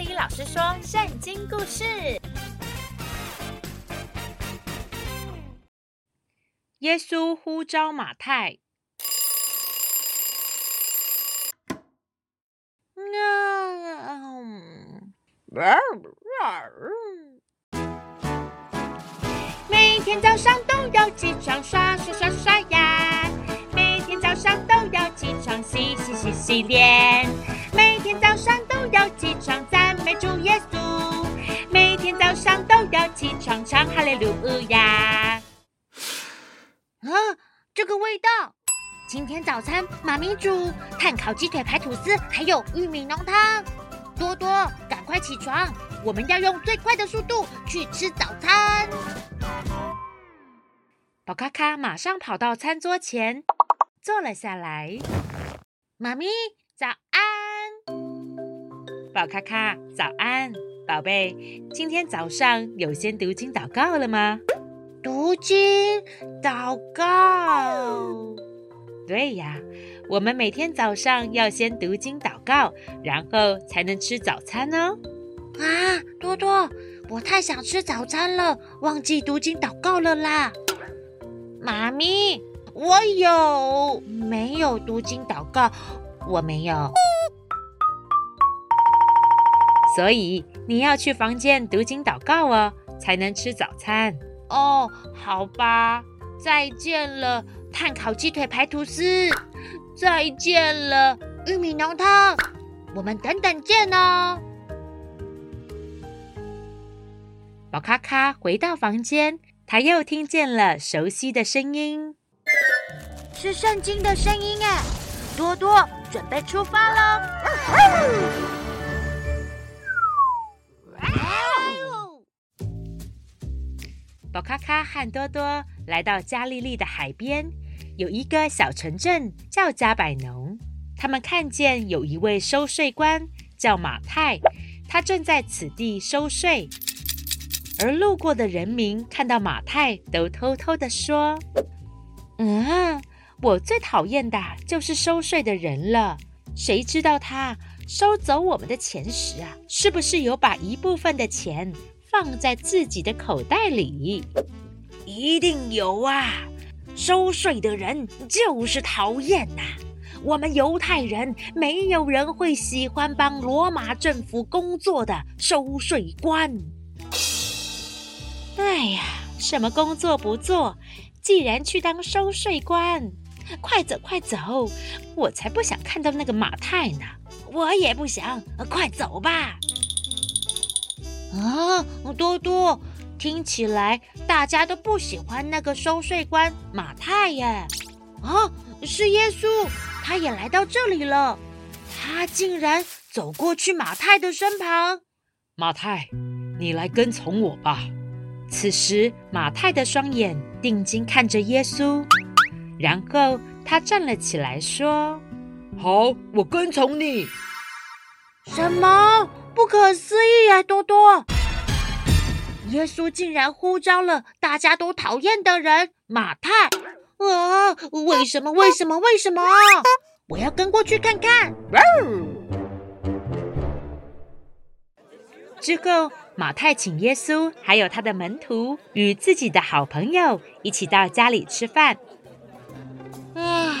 里老师说圣经故事：耶稣呼召马太。每天早上都要起床刷刷刷刷牙，每天早上都要起床洗洗洗洗脸，每天早上都要起床起床唱哈利路亚。啊，这个味道！今天早餐妈咪煮炭烤鸡腿排吐司，还有玉米浓汤。多多，赶快起床，我们要用最快的速度去吃早餐。宝咖咖马上跑到餐桌前，坐了下来。妈咪，早安！宝咖咖，早安，宝贝，今天早上有先读经祷告了吗？读经祷告。对呀，我们每天早上要先读经祷告，然后才能吃早餐哦。啊，多多，我太想吃早餐了，忘记读经祷告了啦。妈咪，我有没有读经祷告？我没有，所以你要去房间读经祷告哦，才能吃早餐。哦，好吧，再见了，碳烤鸡腿排吐司，再见了，玉米浓汤，我们等等见哦。宝咖咖回到房间。他又听见了熟悉的声音，是圣经的声音哎！多多，准备出发喽！宝卡卡和多多来到加利利的海边，有一个小城镇叫加百农。他们看见有一位收税官叫马太，他正在此地收税。而路过的人民看到马太，都偷偷地说：“嗯，我最讨厌的就是收税的人了。谁知道他收走我们的钱时啊，是不是有把一部分的钱放在自己的口袋里？一定有啊！收税的人就是讨厌呐。我们犹太人没有人会喜欢帮罗马政府工作的收税官。”哎呀，什么工作不做，既然去当收税官，快走快走！我才不想看到那个马太呢。我也不想，快走吧。啊，多多，听起来大家都不喜欢那个收税官马太耶。啊，是耶稣，他也来到这里了。他竟然走过去马太的身旁。马太，你来跟从我吧。此时，马太的双眼定睛看着耶稣，然后他站了起来，说：“好，我跟从你。”什么？不可思议啊，多多！耶稣竟然呼召了大家都讨厌的人马太！啊，为什么？为什么？为什么？我要跟过去看看。之后。马太请耶稣还有他的门徒与自己的好朋友一起到家里吃饭。啊，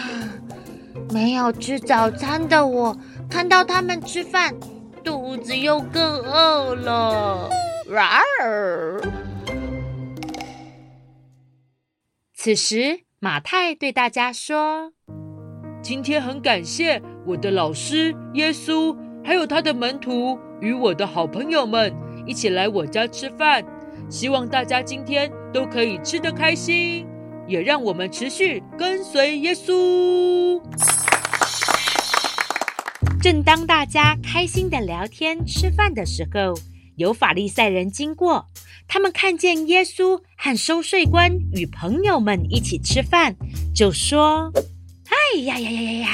没有吃早餐的我，看到他们吃饭，子又更饿了。此时，马太对大家说：“今天很感谢我的老师耶稣，还有他的门徒与我的好朋友们。”一起来我家吃饭，希望大家今天都可以吃得开心，也让我们持续跟随耶稣。正当大家开心的聊天吃饭的时候，有法利赛人经过，他们看见耶稣和收税官与朋友们一起吃饭，就说：“哎呀呀呀呀呀，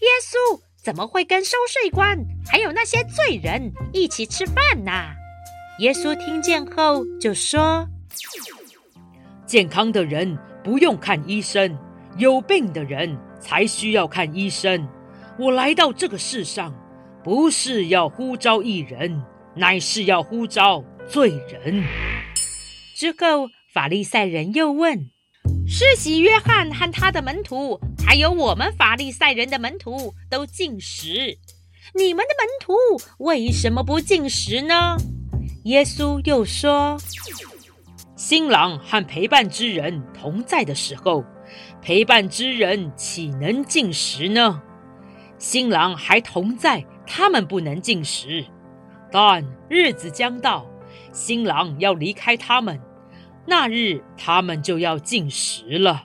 耶稣！”怎么会跟收税官还有那些罪人一起吃饭呢？耶稣听见后就说：“健康的人不用看医生，有病的人才需要看医生。我来到这个世上，不是要呼召义人，乃是要呼召罪人。”之后，法利赛人又问：“施洗约翰和他的门徒，还有我们法利赛人的门徒，都禁食，你们的门徒为什么不禁食呢？”耶稣又说：“新郎和陪伴之人同在的时候，陪伴之人岂能禁食呢？新郎还同在，他们不能进食。但日子将到，新郎要离开他们。”那日他们就要进食了。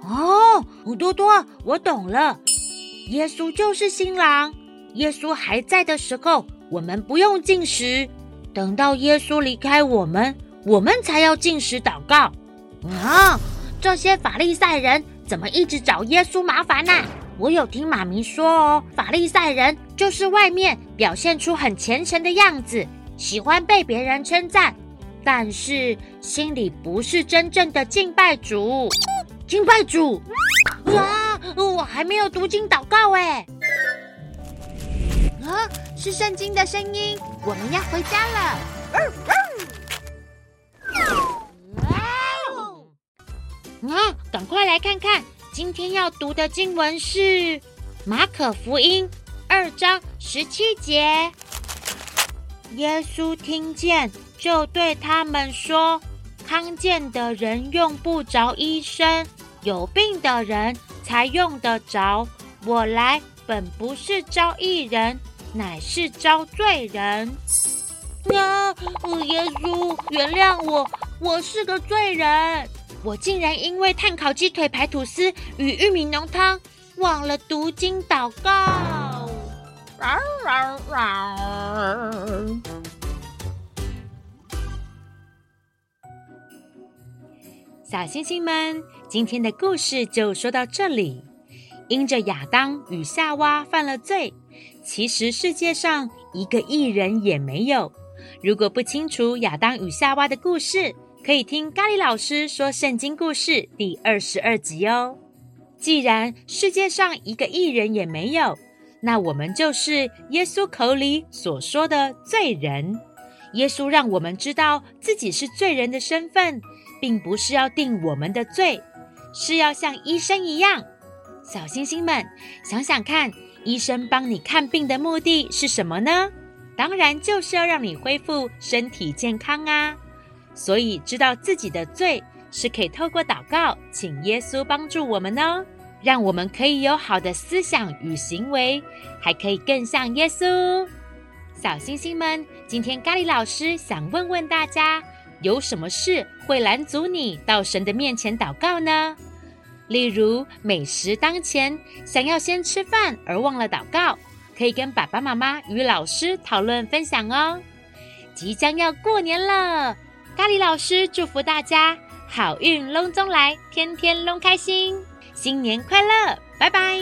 哦，多多，我懂了。耶稣就是新郎，耶稣还在的时候，我们不用进食；等到耶稣离开我们，我们才要进食祷告。啊，这些法利赛人怎么一直找耶稣麻烦呢？我有听妈咪说哦，法利赛人就是外面表现出很虔诚的样子，喜欢被别人称赞。但是心里不是真正的敬拜主，敬拜主啊！我还没有读经祷告哎。啊，是圣经的声音，我们要回家了。啊，赶快来看看，今天要读的经文是《马可福音》二章十七节。耶稣听见。就对他们说：“康健的人用不着医生，有病的人才用得着。我来本不是招义人，乃是招罪人。”啊，耶稣，原谅我，我是个罪人。我竟然因为碳烤鸡腿排吐司与玉米浓汤，忘了读经祷告。啊啊啊小星星们，今天的故事就说到这里。因着亚当与夏娃犯了罪，其实世界上一个艺人也没有。如果不清楚亚当与夏娃的故事，可以听咖喱老师说圣经故事第二十二集哦。既然世界上一个义人也没有，那我们就是耶稣口里所说的罪人。耶稣让我们知道自己是罪人的身份。并不是要定我们的罪，是要像医生一样。小星星们，想想看，医生帮你看病的目的是什么呢？当然就是要让你恢复身体健康啊。所以知道自己的罪，是可以透过祷告，请耶稣帮助我们哦，让我们可以有好的思想与行为，还可以更像耶稣。小星星们，今天咖喱老师想问问大家。有什么事会拦阻你到神的面前祷告呢？例如美食当前，想要先吃饭而忘了祷告，可以跟爸爸妈妈与老师讨论分享哦。即将要过年了，咖喱老师祝福大家好运隆中来，天天隆开心，新年快乐，拜拜。